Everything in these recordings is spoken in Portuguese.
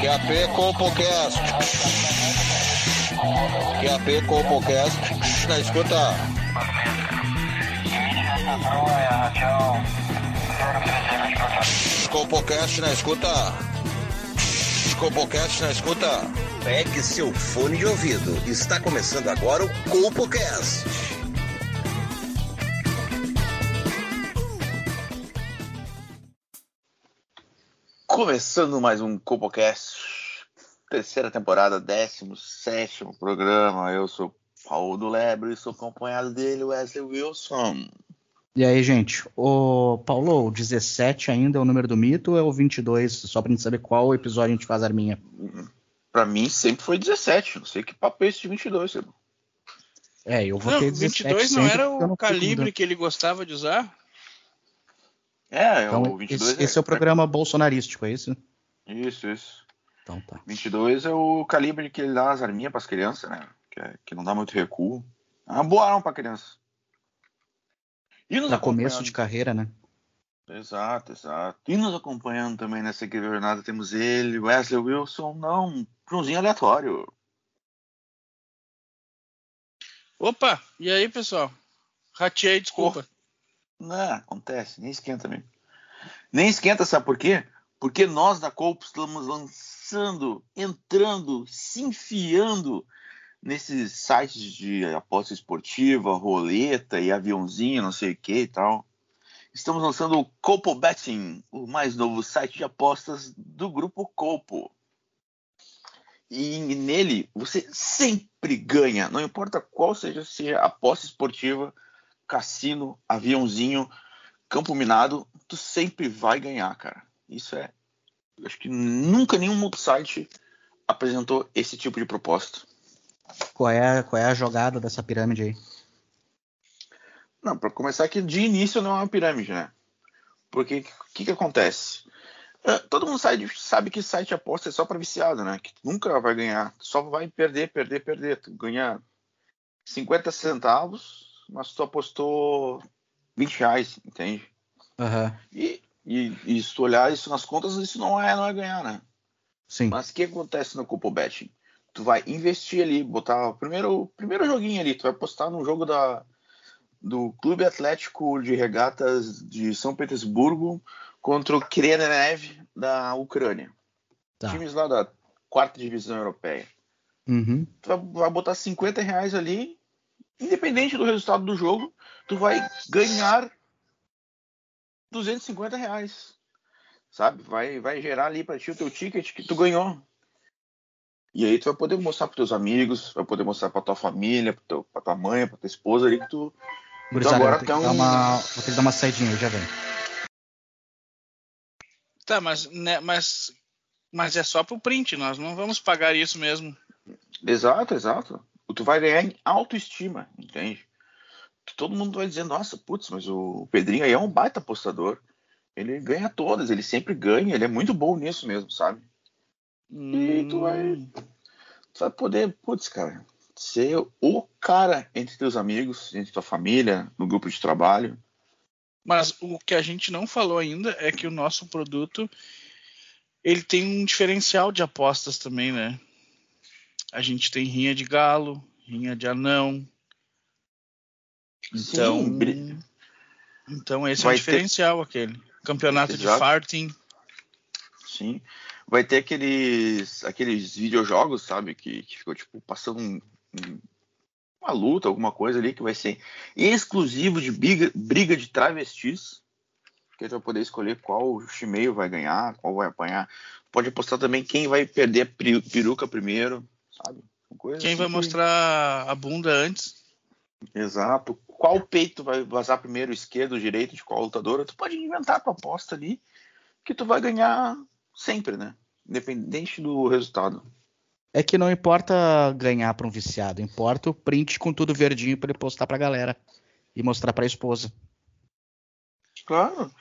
QAP CopoCast. QAP CopoCast. Na escuta. CopoCast na escuta. CopoCast na escuta. Pegue seu fone de ouvido. Está começando agora o CopoCast. Começando mais um CopoCast, terceira temporada, 17 programa. Eu sou Paulo do Lebre e sou acompanhado dele, Wesley Wilson. E aí, gente, o Paulo, o 17 ainda é o número do mito ou é o 22? Só pra gente saber qual episódio a gente faz a arminha. Pra mim sempre foi 17, não sei que papo é esse de 22, irmão. É, eu vou Não, ter 17 22 não era o não calibre que ele gostava de usar? É, Então, o 22 esse, esse é o programa bolsonarístico, é isso? Isso, isso. Então tá. 22 é o calibre que ele dá as arminhas pras crianças, né? Que, é- que não dá muito recuo. É uma boa arma pra criança. E nos começo de carreira, né? Exato, exato. E nos acompanhando também nessa incrível jornada temos ele, Wesley Wilson, não, Joãozinho aleatório. Opa, e aí, pessoal? Rateei, desculpa. Não, acontece, nem esquenta mesmo. Nem esquenta, sabe por quê? Porque nós da Colpo estamos lançando, entrando, se enfiando nesses sites de aposta esportiva, roleta e aviãozinho, não sei o que e tal. Estamos lançando o Colpo Betting, o mais novo site de apostas do grupo Colpo. E nele você sempre ganha, não importa qual seja se é aposta esportiva, cassino, aviãozinho, campo minado, tu sempre vai ganhar, cara. Isso é. Acho que nunca nenhum outro site apresentou esse tipo de proposta. Qual é, qual é a jogada dessa pirâmide aí? Não, para começar que de início não é uma pirâmide, né? Porque o que, que acontece? É, todo mundo sabe, sabe que site aposta é só para viciado, né? Que nunca vai ganhar, tu só vai perder, perder, perder. Tu ganha 50 centavos, mas tu apostou 20 reais, entende? Aham, E, e, e se tu olhar isso nas contas, isso não é, não é ganhar, né? sim. Mas o que acontece no Cupo Betting? Tu vai investir ali, botar o primeiro, primeiro joguinho ali, tu vai apostar no jogo da, do Clube Atlético de Regatas de São Petersburgo contra o Krenev da Ucrânia. Tá. Times lá da quarta divisão europeia. Uhum. Tu vai, vai botar 50 reais ali, independente do resultado do jogo, tu vai ganhar 250 reais. Sabe? Vai, vai gerar ali pra ti o teu ticket que tu ganhou. E aí tu vai poder mostrar pros teus amigos, vai poder mostrar pra tua família, pra, teu, pra tua mãe, pra tua esposa ali que tu. Gurizada, agora tem um- uma, vou ter que dar uma saidinha, eu já venho. Tá, mas, né, mas, mas é só pro print, nós não vamos pagar isso mesmo. Exato, exato. Tu vai ganhar em autoestima, entende? Todo mundo vai dizer, nossa, putz, mas o Pedrinho aí é um baita apostador. Ele ganha todas, ele sempre ganha, ele é muito bom nisso mesmo, sabe? E tu vai, Hum, tu vai poder, putz, cara, ser o cara entre teus amigos, entre tua família, no grupo de trabalho. Mas o que a gente não falou ainda é que o nosso produto ele tem um diferencial de apostas também, né? A gente tem rinha de galo, rinha de anão. Então, Sim, então esse é Vai o ter- diferencial aquele. Campeonato de Exato. farting. Sim. Vai ter aqueles, aqueles videojogos, sabe? Que, que ficou, tipo, passando um- um- uma luta, alguma coisa ali, que vai ser exclusivo de briga, briga de travestis. Que tu vai poder escolher qual chimeio vai ganhar, qual vai apanhar. Pode apostar também quem vai perder a peruca primeiro, sabe? Quem assim vai que- mostrar a bunda antes? Exato. Qual peito vai vazar primeiro, esquerdo, direito, de qual lutadora? Tu pode inventar a tua aposta ali, que tu vai ganhar sempre, né? Independente do resultado. É que não importa ganhar pra um viciado, importa o print com tudo verdinho pra ele postar pra galera e mostrar pra esposa. Claro.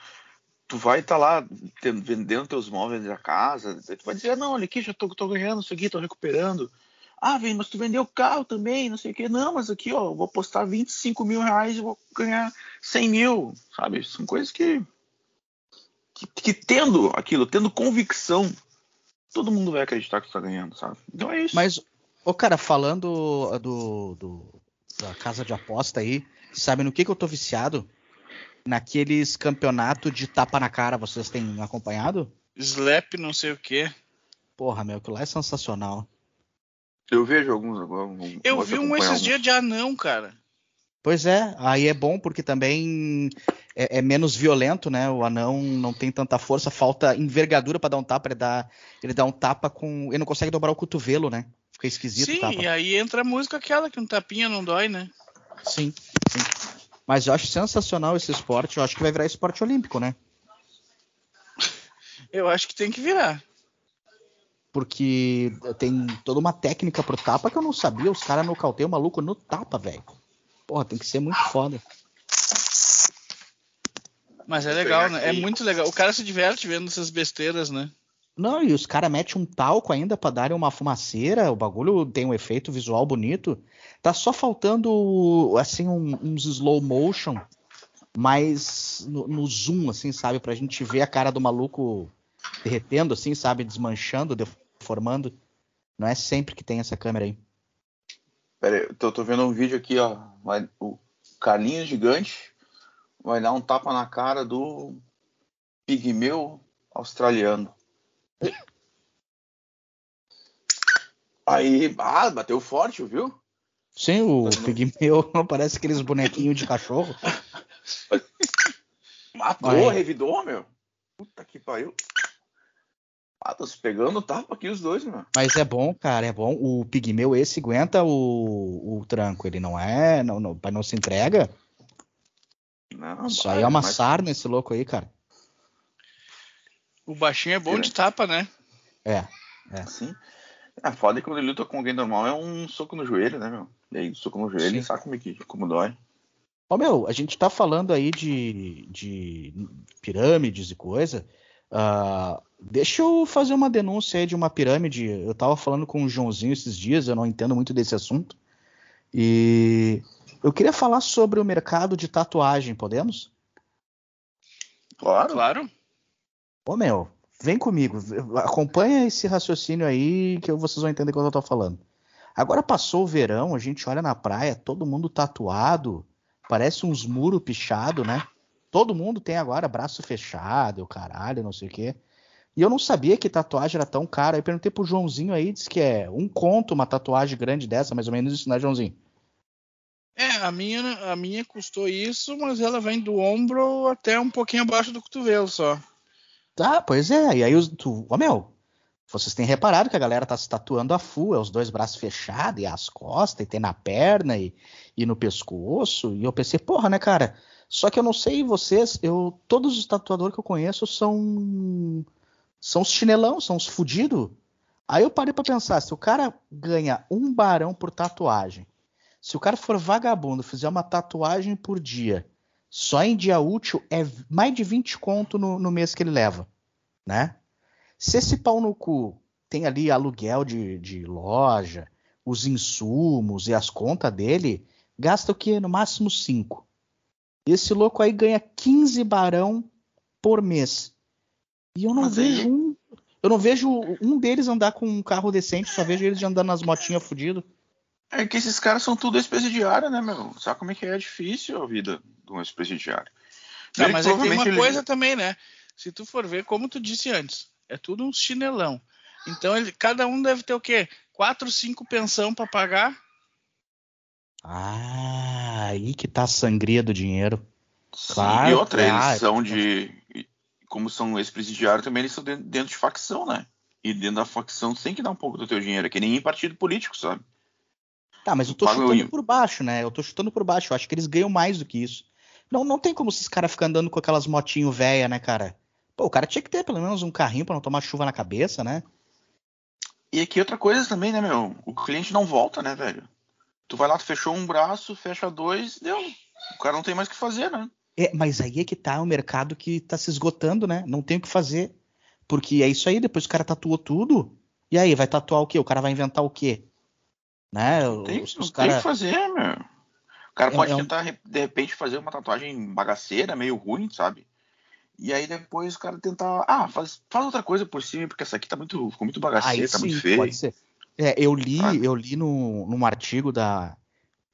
Tu vai estar lá te- vendendo teus móveis da casa, tu vai dizer, não, olha aqui, já tô, tô ganhando isso aqui, tô recuperando. Ah, vem, mas tu vendeu o carro também, não sei o quê. Não, mas aqui, ó, eu vou apostar 25 mil reais e vou ganhar 100 mil, sabe? São coisas que, que, que tendo aquilo, tendo convicção todo mundo vai acreditar que tu tá ganhando, sabe? Então é isso. Mas, ô cara, falando do, do- da casa de aposta aí, sabe no que, que eu tô viciado? Naqueles campeonatos de tapa na cara, vocês têm acompanhado? Slap não sei o quê. Porra, meu, aquilo lá é sensacional. Eu vejo alguns agora. Eu vi um esses dias de anão, cara. Pois é, aí é bom porque também é, é menos violento, né? O anão não tem tanta força, falta envergadura pra dar um tapa, ele dá, ele dá um tapa com. Ele não consegue dobrar o cotovelo, né? Fica esquisito o Sim, tapa. e aí entra a música aquela que um tapinha não dói, né? Sim, sim. Mas eu acho sensacional esse esporte, eu acho que vai virar esporte olímpico, né? Eu acho que tem que virar. Porque tem toda uma técnica pro tapa que eu não sabia. Os caras nocauteiam o maluco no tapa, velho. Porra, tem que ser muito foda. Mas é legal, né? É muito legal. O cara se diverte vendo essas besteiras, né? Não, e os caras metem um talco ainda pra darem uma fumaceira. O bagulho tem um efeito visual bonito. Tá só faltando, assim, um- uns slow motion, mas no, no zoom, assim, sabe? Pra gente ver a cara do maluco derretendo, assim, sabe? Desmanchando, deformando. Não é sempre que tem essa câmera aí. Pera aí, eu tô, tô vendo um vídeo aqui, ó. Vai- o Carlinhos Gigante vai dar um tapa na cara do pigmeu australiano. Aí, ah, bateu forte, viu? Sim, o Mas não- pigmeu parece aqueles bonequinhos de cachorro. Matou, Vai. revidou, meu. Puta que pariu. Ah, tô se pegando tapa aqui os dois, meu. Mas é bom, cara, é bom. O pigmeu esse aguenta o, o tranco. Ele não é. Não, não, não se entrega. Não, Isso aí é uma mas- sarna esse louco aí, cara. O baixinho é bom de tapa, né? É. Assim. A foda é que quando ele luta com alguém normal é um soco no joelho, né, meu? E aí, soco no joelho, Sim. sabe como, é que, como dói. Ó, meu, a gente tá falando aí de, de pirâmides e coisa. Ah, deixa eu fazer uma denúncia aí de uma pirâmide. Eu tava falando com o Joãozinho esses dias, eu não entendo muito desse assunto. E eu queria falar sobre o mercado de tatuagem, podemos? Claro. Claro. Ô, meu, vem comigo, acompanha esse raciocínio aí que vocês vão entender quando eu tô falando. Agora passou o verão, a gente olha na praia, todo mundo tatuado, parece uns muros pichados, né? Todo mundo tem agora braço fechado, o caralho, não sei o quê. E eu não sabia que tatuagem era tão cara. Aí perguntei pro Joãozinho aí, disse que é um conto uma tatuagem grande dessa, mais ou menos isso, né, Joãozinho? É, a minha, a minha custou isso, mas ela vem do ombro até um pouquinho abaixo do cotovelo só. Tá, pois é. E aí, os, tu, ó, meu, vocês têm reparado que a galera tá se tatuando a full, é os dois braços fechados, e as costas, e tem na perna, e, e no pescoço. E eu pensei, porra, né, cara? Só que eu não sei vocês, eu todos os tatuadores que eu conheço são são os chinelão, são os fudidos. Aí eu parei pra pensar, se o cara ganha um barão por tatuagem, se o cara for vagabundo, fizer uma tatuagem por dia, só em dia útil é mais de 20 conto no, no mês que ele leva, né? Se esse pau no cu tem ali aluguel de, de loja, os insumos e as contas dele, gasta o quê? No máximo 5. Esse louco aí ganha 15 barão por mês. E eu não Mas aí- vejo um. Eu não vejo um deles andar com um carro decente, só vejo eles andando nas motinhas fudido. É que esses caras são tudo ex-presidiário, né, meu? Sabe como é que é difícil a vida de um ex-presidiário? Tá, Primeiro mas aí tem uma ele- coisa também, né? Se tu for ver, como tu disse antes, é tudo um chinelão. Então ele, cada um deve ter o quê? Quatro, cinco pensão pra pagar? Ah, aí que tá a sangria do dinheiro. Sim, Claro, e outra, claro. eles são de. Como são ex-presidiários também, eles são dentro, de facção, né? E dentro da facção tem que dar um pouco do teu dinheiro, é que nem em partido político, sabe? Tá, mas eu tô Paga chutando IVA. por baixo, né? Eu tô chutando por baixo. Eu acho que eles ganham mais do que isso. Não, não tem como esses caras ficar andando com aquelas motinho velha, né, cara? Pô, o cara tinha que ter pelo menos um carrinho pra não tomar chuva na cabeça, né? E aqui outra coisa também, né, meu? O cliente não volta, né, velho? Tu vai lá, tu fechou um braço, fecha dois, deu. O cara não tem mais o que fazer, né? É, mas aí é que tá o mercado que tá se esgotando, né? Não tem o que fazer. Porque é isso aí, depois o cara tatuou tudo. E aí, vai tatuar o quê? O cara vai inventar o quê? Né? Os, tem o cara... que fazer, meu. O cara É- pode é um- tentar, de repente, fazer uma tatuagem bagaceira, meio ruim, sabe? E aí depois o cara tentar. Ah, faz, faz outra coisa por cima, porque essa aqui tá muito. Ficou muito bagaceira, Aí tá sim, muito feia. pode ser. É, eu li, Ah. eu li no, num artigo da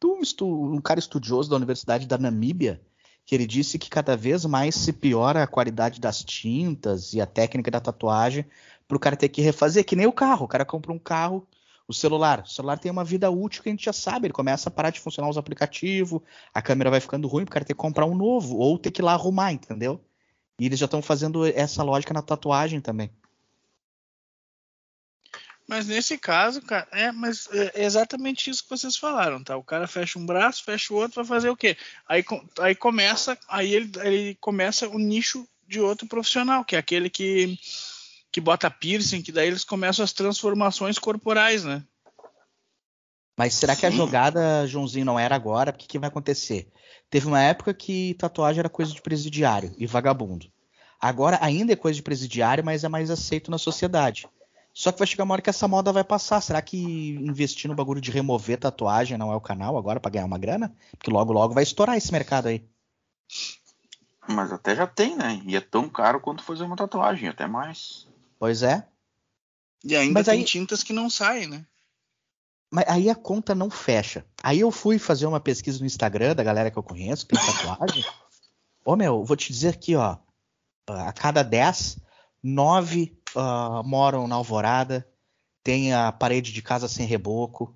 de um, estu- um cara estudioso da Universidade da Namíbia que ele disse que cada vez mais se piora a qualidade das tintas e a técnica da tatuagem para o cara ter que refazer, que nem o carro. O cara compra um carro, o celular. O celular tem uma vida útil que a gente já sabe. Ele começa a parar de funcionar os aplicativos, a câmera vai ficando ruim, o cara ter que comprar um novo ou ter que ir lá arrumar, entendeu? E eles já estão fazendo essa lógica na tatuagem também. Mas nesse caso, cara, é, mas é exatamente isso que vocês falaram, tá? O cara fecha um braço, fecha o outro, vai fazer o quê? Aí, aí começa, aí ele, ele começa o nicho de outro profissional, que é aquele que que bota piercing, que daí eles começam as transformações corporais, né? Mas será que a Sim. jogada, Joãozinho, não era agora? Porque o que vai acontecer? Teve uma época que tatuagem era coisa de presidiário e vagabundo. Agora ainda é coisa de presidiário, mas é mais aceito na sociedade. Só que vai chegar uma hora que essa moda vai passar. Será que investir no bagulho de remover tatuagem não é o canal agora pra ganhar uma grana? Porque logo logo vai estourar esse mercado aí. Mas até já tem, né? E é tão caro quanto fazer uma tatuagem, até mais. Pois é. E ainda Mas tem aí- tintas que não saem, né? Mas aí a conta não fecha. Aí eu fui fazer uma pesquisa no Instagram da galera que eu conheço, que tem tatuagem. Ô meu, vou te dizer aqui, ó. A cada 10, 9 ah, moram na Alvorada, tem a parede de casa sem reboco,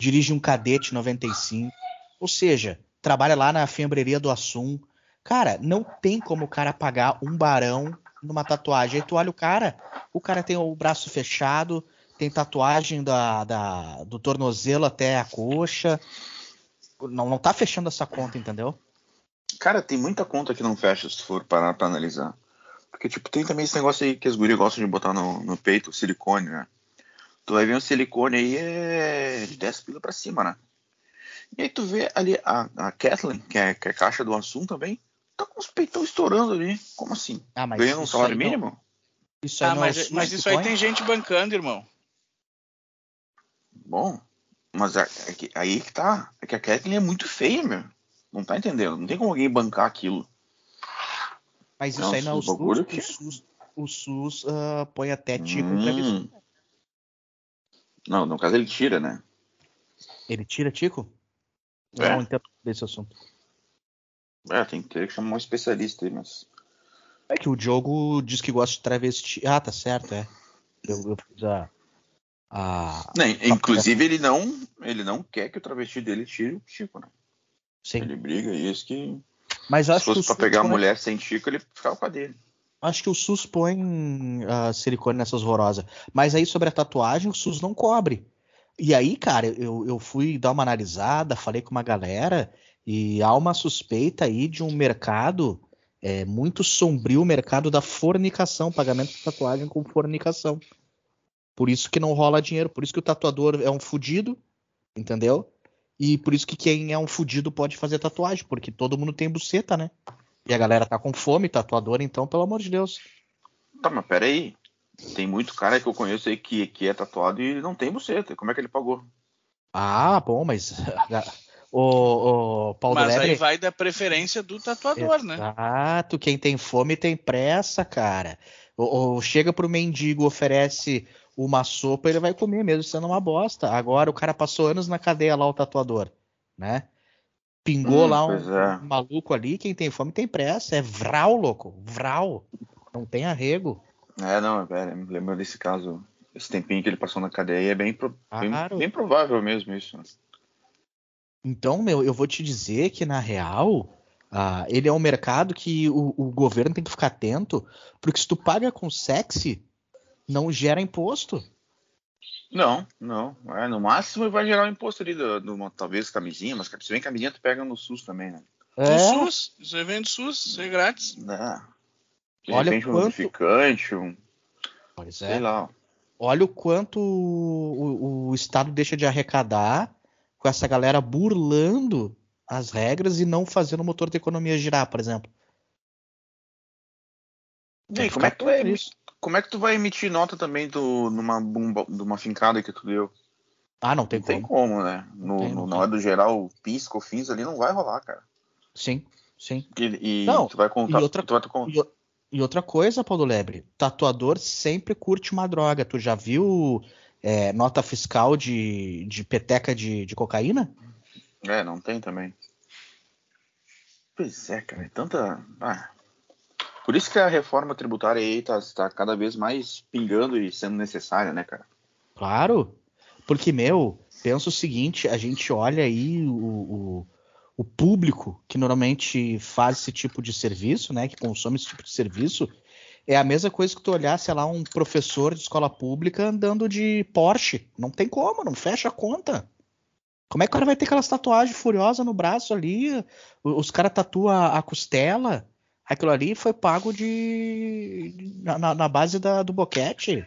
dirige um cadete 95, ou seja, trabalha lá na fiambreria do Assum. Cara, não tem como o cara pagar um barão numa tatuagem. Aí tu olha o cara, o cara tem o braço fechado, tem tatuagem da, da- do tornozelo até a coxa. Não, não tá fechando essa conta, entendeu? Cara, tem muita conta que não fecha se tu for parar pra analisar. Porque, tipo, tem também esse negócio aí que as gurias gostam de botar no, no peito, silicone, né? Tu vai ver um silicone aí é de 10 pila pra cima, né? E aí tu vê ali a, a Kathleen, que é, que é caixa do Assum também, tá com os peitão estourando ali. Como assim? Ah, mas Ganhando um salário aí não- mínimo? Isso aí Ah, não é mas, mas isso aí tem gente bancando, irmão. Bom, mas é, é que- aí que tá. É que a Kathleen é muito feia, meu. Não tá entendendo. Não tem como alguém bancar aquilo. Mas isso Não, aí não é o bagulho SUS. que- O SUS, o SUS ah, põe até tico em previsão. Hum. Não, no caso ele tira, né? Ele tira tico? Eu É. não entendo desse assunto. É, tem que ter que chamar um especialista aí, mas. É que o Diogo diz que gosta de travesti. Ah, tá certo, é. Eu, eu fiz a. a... Nem, inclusive, ele não, ele não quer que o travesti dele tire o Chico, né? Sim. Ele briga isso que. Mas eu Se acho que, o fosse pra pegar a põe, mulher sem Chico, ele ficava com a dele. acho que o SUS põe ah, silicone nessas horrorosas. Mas aí sobre a tatuagem, o SUS não cobre. E aí, cara, eu, eu fui dar uma analisada, falei com uma galera, e há uma suspeita aí de um mercado é, muito sombrio, o mercado da fornicação, pagamento de tatuagem com fornicação. Por isso que não rola dinheiro, por isso que o tatuador é um fudido, entendeu? E por isso que quem é um fudido pode fazer tatuagem, porque todo mundo tem buceta, né? E a galera tá com fome, tatuador, então, pelo amor de Deus. Tá, mas pera aí. Tem muito cara que eu conheço aí que, que é tatuado e não tem buceta. Como é que ele pagou? Ah, bom, mas. O, o Paulo Mas Lebre. aí vai da preferência do tatuador, né? Exato, quem tem fome tem pressa, cara. Ou, ou chega pro mendigo, oferece uma sopa, ele vai comer mesmo sendo uma bosta. Agora o cara passou anos na cadeia lá, o tatuador, né? Pingou Hum, lá um, é. um maluco ali, quem tem fome tem pressa. É vral, louco, vral. Não tem arrego. É, não, velho, me lembro desse caso, esse tempinho que ele passou na cadeia, é bem, pro- bem, Claro. bem provável mesmo isso. né? Então, meu, eu vou te dizer que, na real, ah, ele é um mercado que o, o governo tem que ficar atento, porque se tu paga com sexy, não gera imposto. Não, não. É, no máximo vai gerar um imposto ali, do, do- uma, talvez camisinha, mas se bem camisinha tu pega no SUS também, né? Do É, SUS, isso aí vem do SUS, isso aí é grátis. É. De Olha repente um quanto- lubrificante, um, pois sei é. lá. Olha o quanto o, o- Estado deixa de arrecadar com essa galera burlando as regras e não fazendo o motor da economia girar, por exemplo. E aí, como é que tu atento nisso. Como é que tu vai emitir nota também do, numa, uma fincada que tu deu? Ah, não tem não tem como. como, né? No, Tem, no- na hora do geral, PIS, COFINS ali não vai rolar, cara. Sim, sim. E, e Não, tu vai contar. e outra- tu vai con- E, o- E outra coisa, Paulo Lebre, tatuador sempre curte uma droga. Tu já viu é, nota fiscal de, de peteca de, de cocaína? É, não tem também. Pois é, cara, é tanta. Ah. Por isso que a reforma tributária aí tá, tá cada vez mais pingando e sendo necessária, né, cara? Claro, porque, meu, pensa o seguinte, a gente olha aí o, o, o público que normalmente faz esse tipo de serviço, né, que consome esse tipo de serviço, é a mesma coisa que tu olhar, sei lá, um professor de escola pública andando de Porsche. Não tem como, não fecha a conta. Como é que o cara vai ter aquelas tatuagens furiosas no braço ali? Os caras tatuam a costela. Aquilo ali foi pago de na, na base da, do boquete.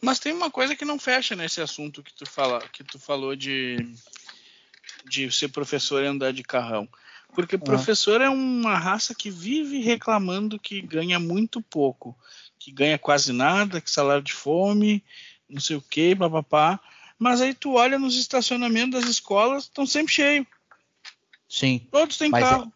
Mas tem uma coisa que não fecha nesse assunto que tu, fala, que tu falou de, de ser professor e andar de carrão. Porque ah. professor é uma raça que vive reclamando que ganha muito pouco, que ganha quase nada, que salário de fome, não sei o que, papapá. Mas aí tu olha nos estacionamentos das escolas, estão sempre cheios. Sim. Todos têm carro.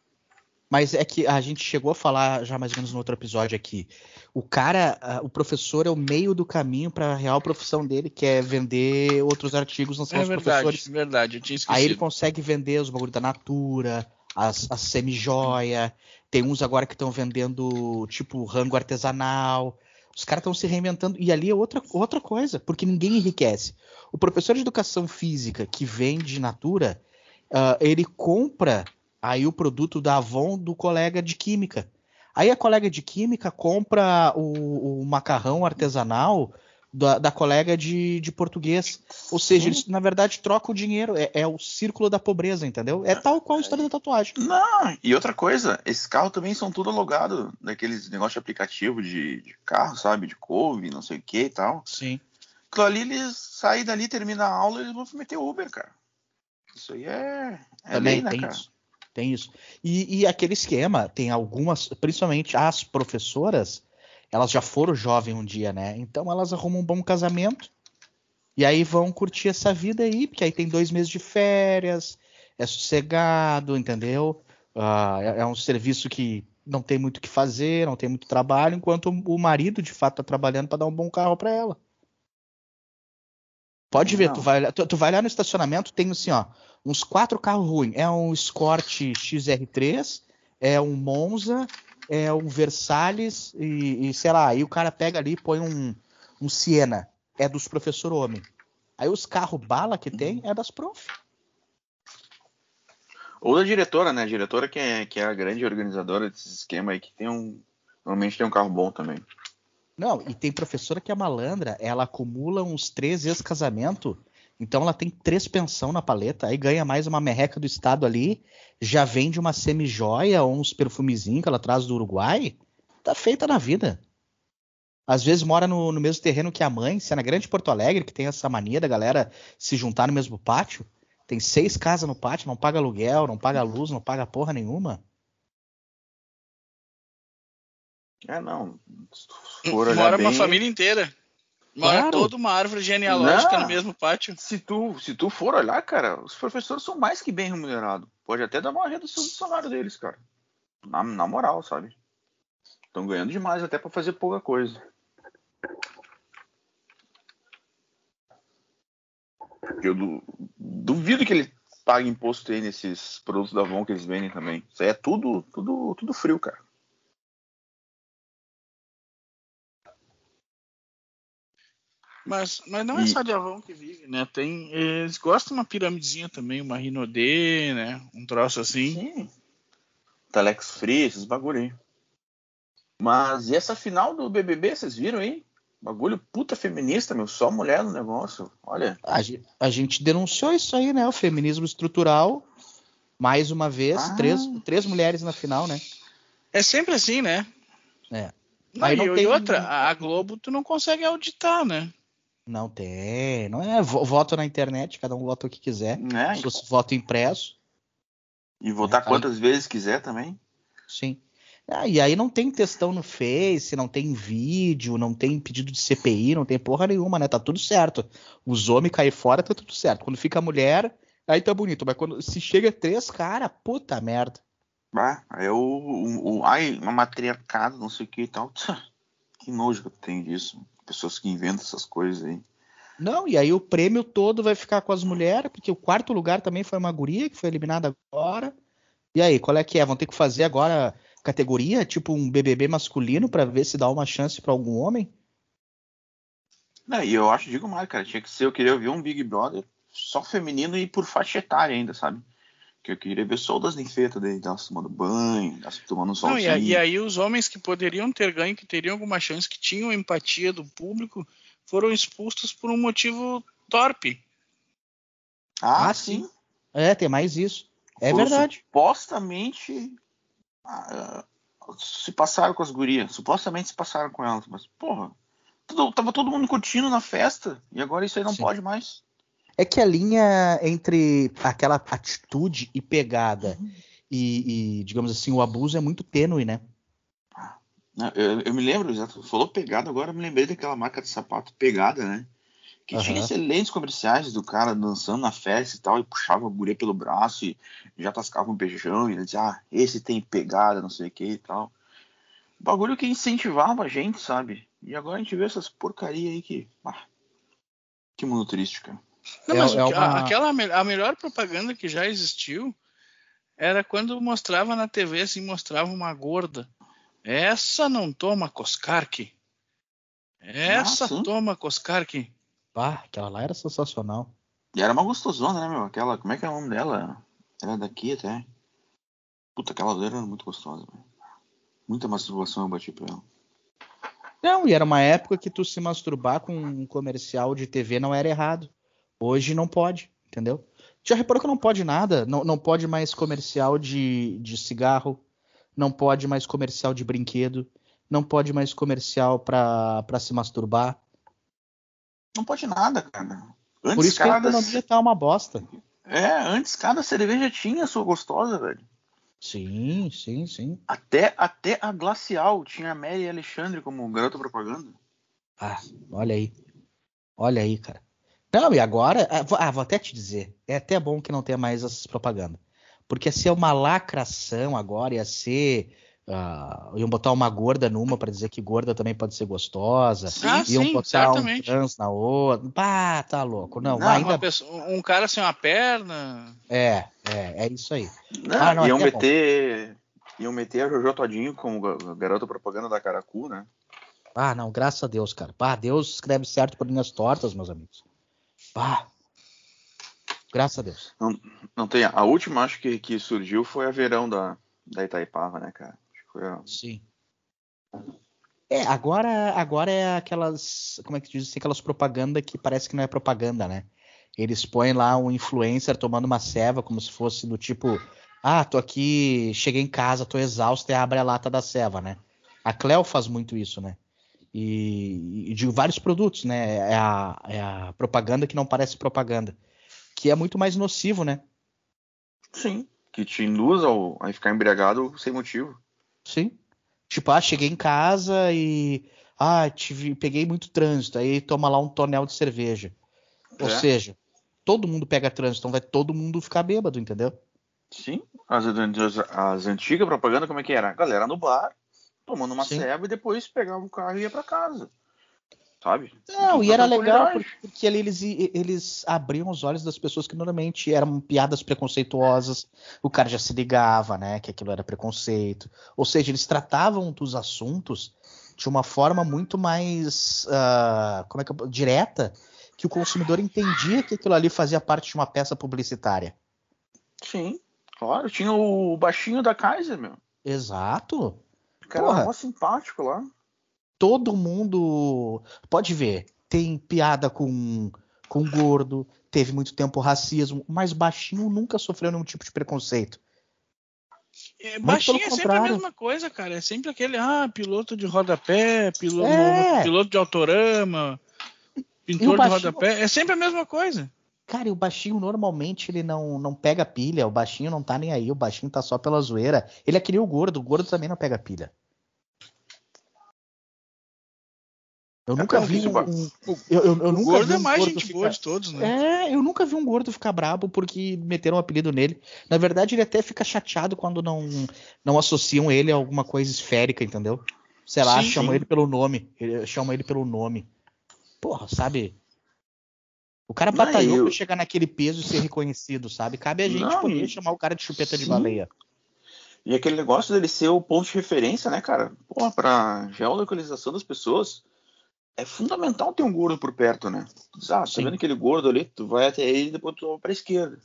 É, mas é que a gente chegou a falar já mais ou menos no outro episódio aqui. O cara, o professor é o meio do caminho para a real profissão dele, que é vender outros artigos, não são é os verdade, professores. verdade, eu tinha esquecido. Aí ele consegue vender os bagulhos da Natura, as, as semi-joia. Tem uns agora que estão vendendo tipo rango artesanal. Os caras estão se reinventando. E ali é outra, outra coisa, porque ninguém enriquece. O professor de educação física que vende Natura, uh, ele compra aí o produto da Avon do colega de química. Aí a colega de química compra o, o macarrão artesanal da, da colega de, de, português. Ou seja, eles na verdade trocam o dinheiro. É, é, o círculo da pobreza, entendeu? É tal qual a história da tatuagem. Não, e outra coisa, esses carros também são tudo alugados daqueles negócios de aplicativo de, de carro, sabe? De couve, não sei o que e tal. Sim. Aquilo ali, eles saem dali, termina a aula, eles vão meter Uber, cara. Isso aí é, é também lei, né, tem cara? Isso. Tem isso. E, e, aquele esquema, tem algumas, principalmente as professoras, elas já foram jovens um dia, né? Então elas arrumam um bom casamento e aí vão curtir essa vida aí, porque aí tem dois meses de férias, é sossegado, entendeu? Uh, é, é, um serviço que não tem muito o que fazer, não tem muito trabalho, enquanto o marido de fato está trabalhando para dar um bom carro para ela. Pode ver, tu vai, tu, tu vai lá no estacionamento, tem assim, ó, uns quatro carros ruins. É um Escort XR3, é um Monza, é um Versalhes e, e, sei lá, aí o cara pega ali e põe um, um Siena. É dos professor homem. Aí os carros bala que tem é das prof. Ou da diretora, né? A diretora que é, que é a grande organizadora desse esquema aí, que tem um. Normalmente tem um carro bom também. Não, e tem professora que é malandra, ela acumula uns três ex-casamento, então ela tem três pensão na paleta, aí ganha mais uma merreca do estado ali, já vende uma semi-joia ou uns perfumezinhos que ela traz do Uruguai, tá feita na vida. Às vezes mora no, no mesmo terreno que a mãe, se é na Grande Porto Alegre, que tem essa mania da galera se juntar no mesmo pátio, tem seis casas no pátio, não paga aluguel, não paga luz, não paga porra nenhuma. É, não. Mora bem... uma família inteira. Mora claro. toda uma árvore genealógica não, no mesmo pátio. Se tu, se tu for olhar, cara, os professores são mais que bem remunerados. Pode até dar uma redução do salário deles, cara. Na, na moral, sabe? Estão ganhando demais até para fazer pouca coisa. Eu duvido que ele pague imposto aí nesses produtos da Avon que eles vendem também. Isso aí é tudo, tudo, tudo frio, cara. Mas, mas não é e... só de Avon que vive, né? Tem, eles gostam de uma piramidezinha também, uma Rinodê, né? Um troço assim. Sim. Telex Free, esses bagulho aí. Mas e essa final do BBB, vocês viram aí? Bagulho puta feminista, meu. Só mulher no negócio. Olha. A, a gente denunciou isso aí, né? O feminismo estrutural. Mais uma vez, ah. três, três mulheres na final, né? É sempre assim, né? É. Não, aí não e, tem... outra, a Globo tu não consegue auditar, né? Não tem, não é voto na internet, cada um vota o que quiser. É, Se fosse voto impresso. E votar é, quantas aí... vezes quiser também. Sim. Ah, e aí não tem textão no Face, não tem vídeo, não tem pedido de CPI, não tem porra nenhuma, né? Tá tudo certo. Os homens caem fora, tá tudo certo. Quando fica a mulher, aí tá bonito. Mas quando se chega três, cara, puta merda. Ah, é o, o, o. Ai, uma matriarcado, não sei o que e tal. Que nojo que eu tenho disso. Pessoas que inventam essas coisas aí. Não, e aí o prêmio todo vai ficar com as mulheres, porque o quarto lugar também foi uma guria que foi eliminada agora. E aí, qual é que é? Vão ter que fazer agora categoria, tipo um BBB masculino, para ver se dá uma chance para algum homem? Não, e eu acho, digo mais, cara, tinha que ser, eu queria ver um Big Brother só feminino e por faixa etária ainda, sabe? Que eu queria ver só o das ninfetas dele, elas tomando banho, elas tomando um Não, e, aí- e aí os homens que poderiam ter ganho, que teriam alguma chance, que tinham empatia do público, foram expulsos por um motivo torpe. Ah, Ah, sim. sim. É, tem mais isso. É Foram verdade. Supostamente ah, se passaram com as gurias. Supostamente se passaram com elas. Mas, porra, tudo- tava todo mundo curtindo na festa. E agora isso aí não Sim. pode mais. É que a linha entre aquela atitude e pegada Uhum. e, e, digamos assim, o abuso é muito tênue, né? Eu, eu me lembro, exato, falou pegada, agora eu me lembrei daquela marca de sapato pegada, né? Que tinha Aham. excelentes comerciais do cara dançando na festa e tal, e puxava a guria pelo braço e já tascava um beijão, e ele dizia, ah, esse tem pegada, não sei o que e tal. Bagulho que incentivava a gente, sabe? E agora a gente vê essas porcaria aí que. Ah, que mundo triste, cara. Não, É- mas é o uma- aquela a melhor propaganda que já existiu era quando mostrava na TV assim, mostrava uma gorda. Essa não toma Coscarque. Essa Ah, sim. toma Coscarque. Ah, aquela lá era sensacional. E era uma gostosona, né, meu? Aquela. Como é que é o nome dela? Ela é daqui até. Puta, aquela loira era muito gostosa, velho. Muita masturbação eu bati pra ela. Não, e era uma época que tu se masturbar com um comercial de TV não era errado. Hoje não pode, entendeu? Já reparou que não pode nada? Não, não pode mais comercial de, de cigarro, não pode mais comercial de brinquedo, não pode mais comercial pra, pra se masturbar. Não pode nada, cara. Antes Por isso que a cada. economia tá uma bosta. É, antes cada cerveja tinha sua gostosa, velho. Sim, sim, sim. Até, até a Glacial tinha a Mary Alexandre como garota propaganda. Ah, olha aí. Olha aí, cara. Não, e agora. ah, vou- Ah, vou até te dizer. É até bom que não tenha mais essas propagandas. Porque ia ser uma lacração agora, ia ser. ah, iam botar uma gorda numa pra dizer que gorda também pode ser gostosa. Ah, iam sim, botar um certamente. trans na outra. Pá, tá louco. Não, Não, ainda. Pessoa- um cara sem uma perna. É, é, é isso aí. Não, Ah, não, iam é bom. meter. Iam meter a Jojo Todinho como ga- garota propaganda da Caracu, né? Ah, não, graças a Deus, cara. Pá, Deus escreve certo por linhas tortas, meus amigos. Pá. Graças a Deus. Não tem. A última, acho que, que surgiu foi a verão da, da Itaipava, né, cara? Acho que foi a- Sim. É, agora, agora é aquelas, como é que diz, assim, aquelas propaganda que parece que não é propaganda, né? Eles põem lá um influencer tomando uma ceva como se fosse do tipo, ah, tô aqui, cheguei em casa, tô exausto e abre a lata da ceva, né? A Cleo faz muito isso, né? E, e de vários produtos, né? É a, é a propaganda que não parece propaganda, que é muito mais nocivo, né? Sim. Que te induz ao, a ficar embriagado sem motivo. Sim. Tipo, ah, cheguei em casa e. Ah, tive, peguei muito trânsito. Aí toma lá um tonel de cerveja. Ou É. seja, todo mundo pega trânsito, então vai todo mundo ficar bêbado, entendeu? Sim. As, as, as antigas propagandas, como é que era? A galera no bar, tomando uma Sim. ceva e depois pegava o carro e ia pra casa. Sabe? Não, e era legal porque, ali eles, eles abriam os olhos das pessoas que normalmente eram piadas preconceituosas. O cara já se ligava, né, que aquilo era preconceito. Ou seja, eles tratavam dos assuntos de uma forma muito mais ah, como é que eu- direta, que o consumidor entendia que aquilo ali fazia parte de uma peça publicitária. Sim, claro. Tinha o baixinho da Kaiser, meu. Exato. O cara Porra. era mó simpático lá. todo mundo pode ver, tem piada com com gordo, teve muito tempo racismo, mas baixinho nunca sofreu nenhum tipo de preconceito. É, baixinho é sempre a mesma coisa, cara. É sempre aquele, ah, piloto de rodapé, piloto, É. piloto de autorama, pintor de rodapé. É sempre a mesma coisa. Cara, e o baixinho normalmente ele não, não pega pilha, o baixinho não tá nem aí, o baixinho tá só pela zoeira. Ele é que nem o gordo, o gordo também não pega pilha. Eu É nunca vi um, isso- um- eu, eu, eu O nunca gordo vi é um mais gordo gente ficar- boa de todos, né? É, eu nunca vi um gordo ficar brabo porque meteram um apelido nele. Na verdade, ele até fica chateado quando não, não associam ele a alguma coisa esférica, entendeu? Sei lá, Sim, chamam sim. ele pelo nome. Chamam ele pelo nome. Porra, sabe? O cara batalhou eu- pra chegar naquele peso e ser reconhecido, sabe? Cabe a gente Não, poder e- chamar o cara de chupeta de Sim. baleia. E aquele negócio dele ser o ponto de referência, né, cara? Porra, pra geolocalização das pessoas, é fundamental ter um gordo por perto, né? Tu diz, ah, tá vendo aquele gordo ali? Tu vai até ele e depois tu vai pra esquerda.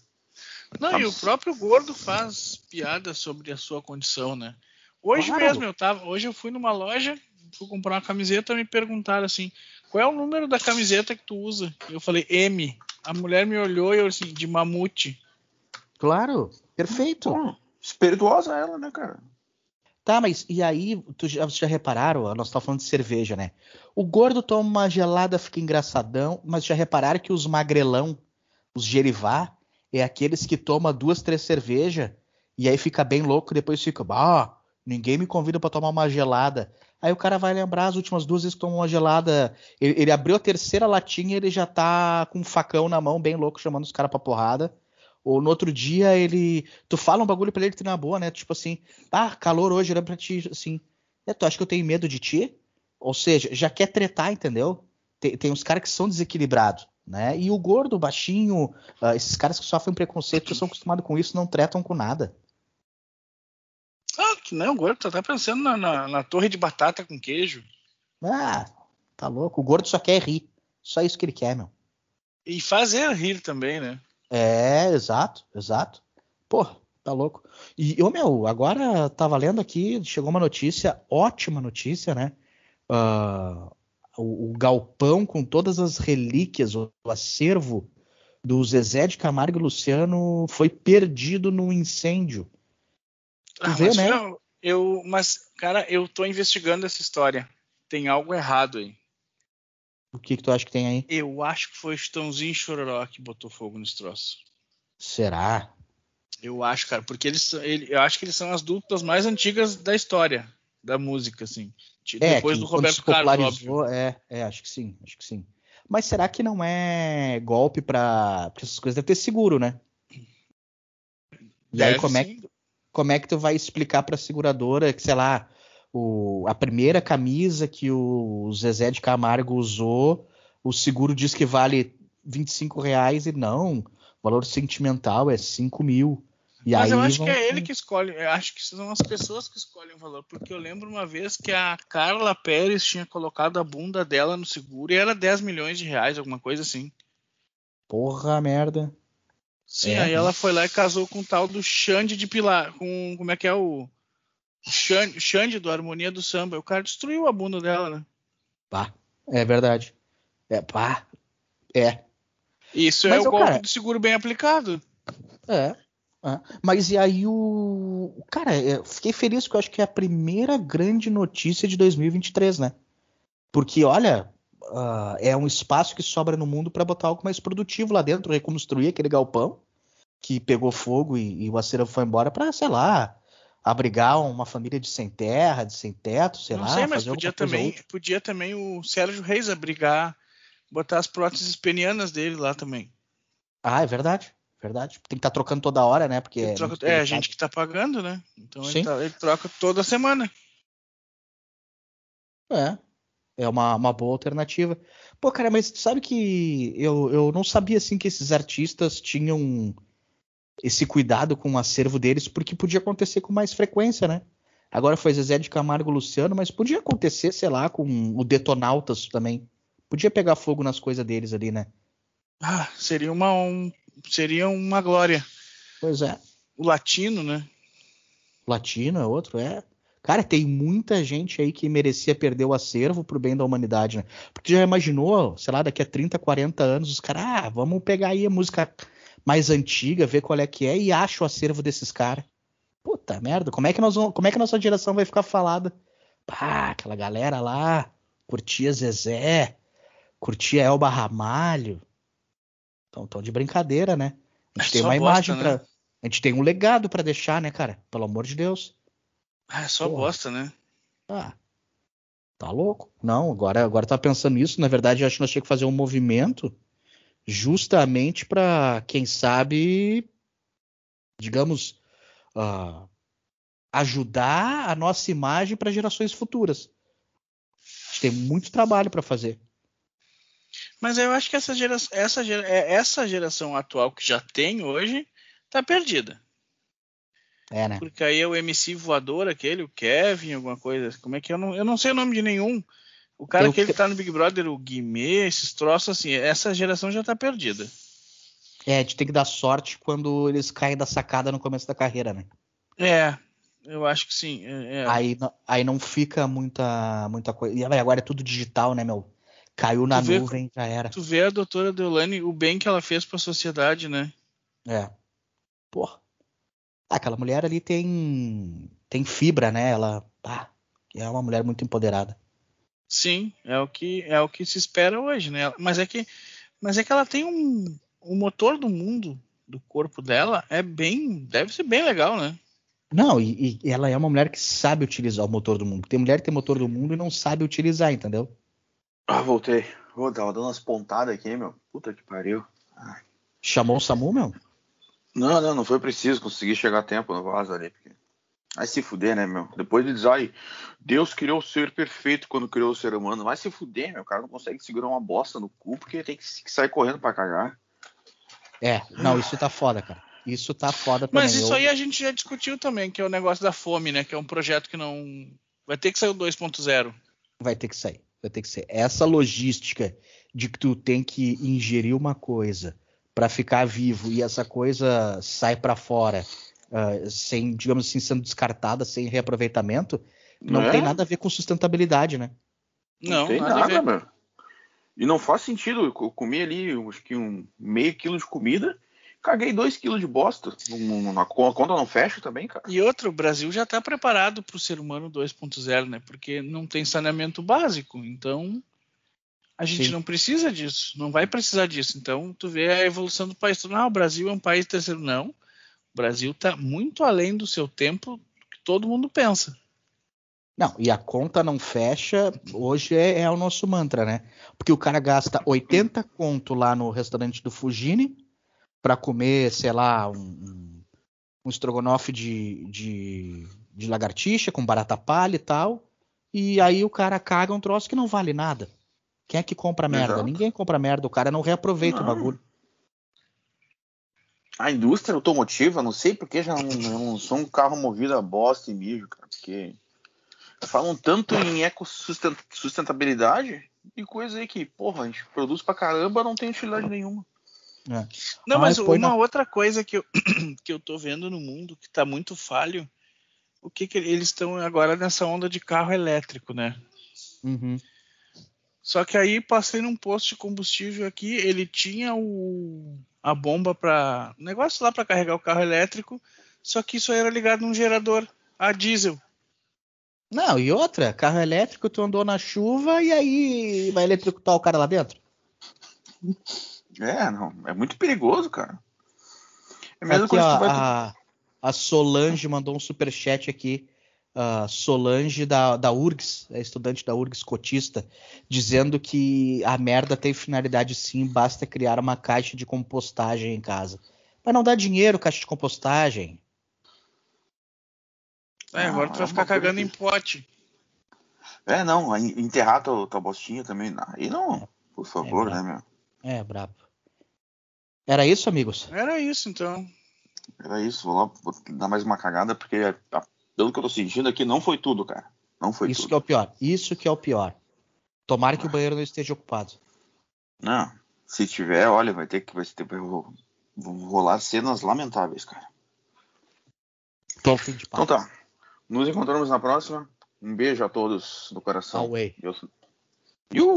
Não, e o Abs- próprio gordo faz piada sobre a sua condição, né? Hoje Claro. mesmo eu tava, hoje eu fui numa loja, fui comprar uma camiseta, me perguntaram assim: "Qual é o número da camiseta que tu usa?" Eu falei: "M". A mulher me olhou e eu assim: "De mamute". Claro, perfeito. Pô, espirituosa ela, né, cara? Tá, mas e aí, tu já, vocês já repararam? Nós estamos falando de cerveja, né? O gordo toma uma gelada, fica engraçadão, mas já repararam que os magrelão, os gerivá, é aqueles que tomam duas, três cervejas e aí fica bem louco, depois fica, ah, ninguém me convida pra tomar uma gelada. Aí o cara vai lembrar as últimas duas vezes que tomou uma gelada. Ele, ele abriu a terceira latinha e ele já tá com um facão na mão, bem louco, chamando os caras pra porrada. Ou no outro dia ele. Tu fala um bagulho pra ele que na boa, né? Tipo assim, ah, calor hoje, olha pra ti, assim. É, tu acha que eu tenho medo de ti? Ou seja, já quer tretar, entendeu? Tem, tem uns caras que são desequilibrados, né? E o gordo, o baixinho, ah, esses caras que sofrem preconceito, que são acostumados com isso, não tretam com nada. Não, o gordo tá até pensando na, na, na torre de batata com queijo. Ah, tá louco. O gordo só quer rir. Só isso que ele quer, meu. E fazer rir também, né? É, exato, exato. Pô, tá louco. E, ô, meu, agora tá valendo aqui, chegou uma notícia, ótima notícia, né? Ah, o, o galpão com todas as relíquias, o, o acervo do Zezé de Camargo e Luciano foi perdido num incêndio. Tu Ah, vê, né? Eu, mas, cara, eu tô investigando essa história. Tem algo errado aí. O que que tu acha que tem aí? Eu acho que foi o Chitãozinho e Chororó que botou fogo nesse troço. Será? Eu acho, cara, porque eles ele, eu acho que eles são as duplas mais antigas da história da música, assim. É, Depois do Roberto Carlos, óbvio. é, é, acho que sim, acho que sim. Mas será que não é golpe pra. Porque essas coisas devem ter seguro, né? E aí, Deve como é, sim. que, como é que tu vai explicar pra seguradora que, sei lá, o, a primeira camisa que o Zezé de Camargo usou, o seguro diz que vale 25 reais e não, o valor sentimental é 5 mil. E Mas eu acho vão- que é ele que escolhe. Eu acho que são as pessoas que escolhem o valor. Porque eu lembro uma vez que a Carla Pérez tinha colocado a bunda dela no seguro e era 10 milhões de reais, alguma coisa assim. Porra, merda. Sim, É. aí ela foi lá e casou com o tal do Xande de Pilar. Com. Como é que é o. o Xande, Xande do Harmonia do Samba. O cara destruiu a bunda dela, né? Pá, é verdade. É, pá, é. Isso é Mas, o ô, golpe cara- do seguro bem aplicado. É. é. Mas e aí o. Cara, eu fiquei feliz porque eu acho que é a primeira grande notícia de 2023, né? Porque, olha, ah, é um espaço que sobra no mundo para botar algo mais produtivo lá dentro, reconstruir aquele galpão que pegou fogo e, e o acervo foi embora para, sei lá, abrigar uma família de sem terra, de sem teto, sei Não lá. sei, mas podia também, podia também o Sérgio Reis abrigar, botar as próteses penianas dele lá também. Ah, é verdade. Verdade. Tem que estar trocando toda hora, né? Porque Ele é, troca- é, a gente que tá pagando, né? Então ele, tá- ele troca toda semana. É. É uma, uma boa alternativa. Pô, cara, mas tu sabe que eu, eu não sabia assim que esses artistas tinham esse cuidado com o acervo deles, porque podia acontecer com mais frequência, né? Agora foi Zezé de Camargo Luciano, mas podia acontecer, sei lá, com o Detonautas também. Podia pegar fogo nas coisas deles ali, né? Ah, seria uma, um- seria uma glória. Pois é. O latino, né? Latino é outro, é. Cara, tem muita gente aí que merecia perder o acervo pro bem da humanidade, né? Porque já imaginou, sei lá, daqui a 30, 40 anos, os caras, ah, vamos pegar aí a música mais antiga, ver qual é que é e acha o acervo desses caras. Puta merda, como é que nós vamos, como é que a nossa geração vai ficar falada? Pá, aquela galera lá, curtia Zezé, curtia Elba Ramalho. Então, tão de brincadeira, né? A gente É tem uma bosta, imagem né? pra. A gente tem um legado pra deixar, né, cara? Pelo amor de Deus. Ah, é só Porra. bosta, né? Ah. Tá louco? Não, agora, agora tá pensando nisso. Na verdade, eu acho que nós tínhamos que fazer um movimento justamente para, quem sabe, digamos, uh, ajudar a nossa imagem para gerações futuras. A gente tem muito trabalho para fazer. Mas eu acho que essa geração, essa, é, essa geração atual que já tem hoje tá perdida. É, né? Porque aí é o MC voador, aquele, o Kevin, alguma coisa. Como é que é? eu não, eu não sei o nome de nenhum. O cara que, que ele tá no Big Brother, o Guimê, esses troços assim, essa geração já tá perdida. É, a gente tem que dar sorte quando eles caem da sacada no começo da carreira, né? É, eu acho que sim. É, é. Aí, aí não fica muita, muita coisa. E agora é tudo digital, né, meu? Caiu na vê, nuvem, já era. Tu vê a doutora Deolane, o bem que ela fez pra sociedade, né? É. Porra. Ah, aquela mulher ali tem tem fibra, né? Ela ah, é uma mulher muito empoderada. Sim, é o que é o que se espera hoje, né? Mas é que mas é que ela tem um o motor do mundo do corpo dela é bem deve ser bem legal, né? Não, e, e ela é uma mulher que sabe utilizar o motor do mundo. Tem mulher que tem motor do mundo e não sabe utilizar, entendeu? Ah, voltei. Vou dar dando umas pontadas aqui, meu. Puta que pariu. Ai. Chamou o Samu, meu? Não, não, não foi preciso conseguir chegar a tempo no vaso ali. Porque... Vai se fuder, né, meu? Depois de dizer, ai, Deus criou o ser perfeito quando criou o ser humano. Vai se fuder, meu. O cara não consegue segurar uma bosta no cu porque tem que sair correndo pra cagar. É, não, isso tá foda, cara. Isso tá foda também. Mas isso aí a gente já discutiu também, que é o negócio da fome, né? Que é um projeto que não. Vai ter que sair o 2.0. Vai ter que sair. Vai ter que ser. Essa logística de que tu tem que ingerir uma coisa para ficar vivo e essa coisa sai para fora uh, sem, digamos assim, sendo descartada, sem reaproveitamento, não é? tem nada a ver com sustentabilidade, né? Não, não tem nada, nada meu. E não faz sentido. Eu comi ali, acho que um meio quilo de comida, caguei dois quilos de bosta. a conta não fecha também, cara. E outro, o Brasil já está preparado para o ser humano 2.0, né? Porque não tem saneamento básico. Então, a gente Sim. não precisa disso, não vai precisar disso. Então, tu vê a evolução do país. Tu, ah, o Brasil é um país terceiro. Não. O Brasil está muito além do seu tempo que todo mundo pensa. Não, e a conta não fecha, hoje é, é, o nosso mantra, né? Porque o cara gasta 80 conto lá no restaurante do Fugini para comer, sei lá, um, um estrogonofe de, de, de lagartixa com barata palha e tal. E aí o cara caga um troço que não vale nada. Quem é que compra merda? Exato. Ninguém compra merda, o cara não reaproveita não. o bagulho. A indústria automotiva, não sei porque já não, não sou um carro movido a bosta e mijo, cara, porque falam tanto em ecossustentabilidade e coisa aí que, porra, a gente produz pra caramba, não tem utilidade nenhuma. É. Não, mas, mas uma na... outra coisa que eu, que eu tô vendo no mundo que tá muito falho, o que, que eles estão agora nessa onda de carro elétrico, né? Uhum. Só que aí passei num posto de combustível aqui, ele tinha o a bomba para negócio lá para carregar o carro elétrico, só que isso aí era ligado num gerador a diesel. Não, e outra, carro elétrico, tu andou na chuva e aí vai eletrocutar o cara lá dentro? É, não, é muito perigoso, cara. É mesmo aqui, a, vai... a, a Solange mandou um super chat aqui uh, Solange da, da URGS, é estudante da URGS cotista, dizendo que a merda tem finalidade sim, basta criar uma caixa de compostagem em casa. Mas não dá dinheiro caixa de compostagem. É, agora tu vai é ficar cagando em pote. É, não, enterrar tua, tua bostinha também. Aí não, é, por favor, é né, meu? É, brabo. Era isso, amigos? Era isso, então. Era isso, vou lá vou dar mais uma cagada, porque a pelo que eu tô sentindo aqui, não foi tudo, cara. Não foi Isso tudo. que é o pior. Isso que é o pior. Tomara que o banheiro não esteja ocupado. Não. Se tiver, olha, vai ter que vai ter, vão rolar cenas lamentáveis, cara. Tô fim de Então tá. Nos encontramos na próxima. Um beijo a todos do coração. Away.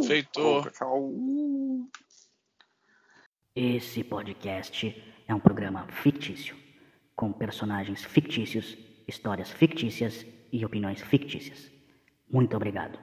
Feito. Tchau. Esse podcast é um programa fictício, com personagens fictícios histórias fictícias e opiniões fictícias. Muito obrigado.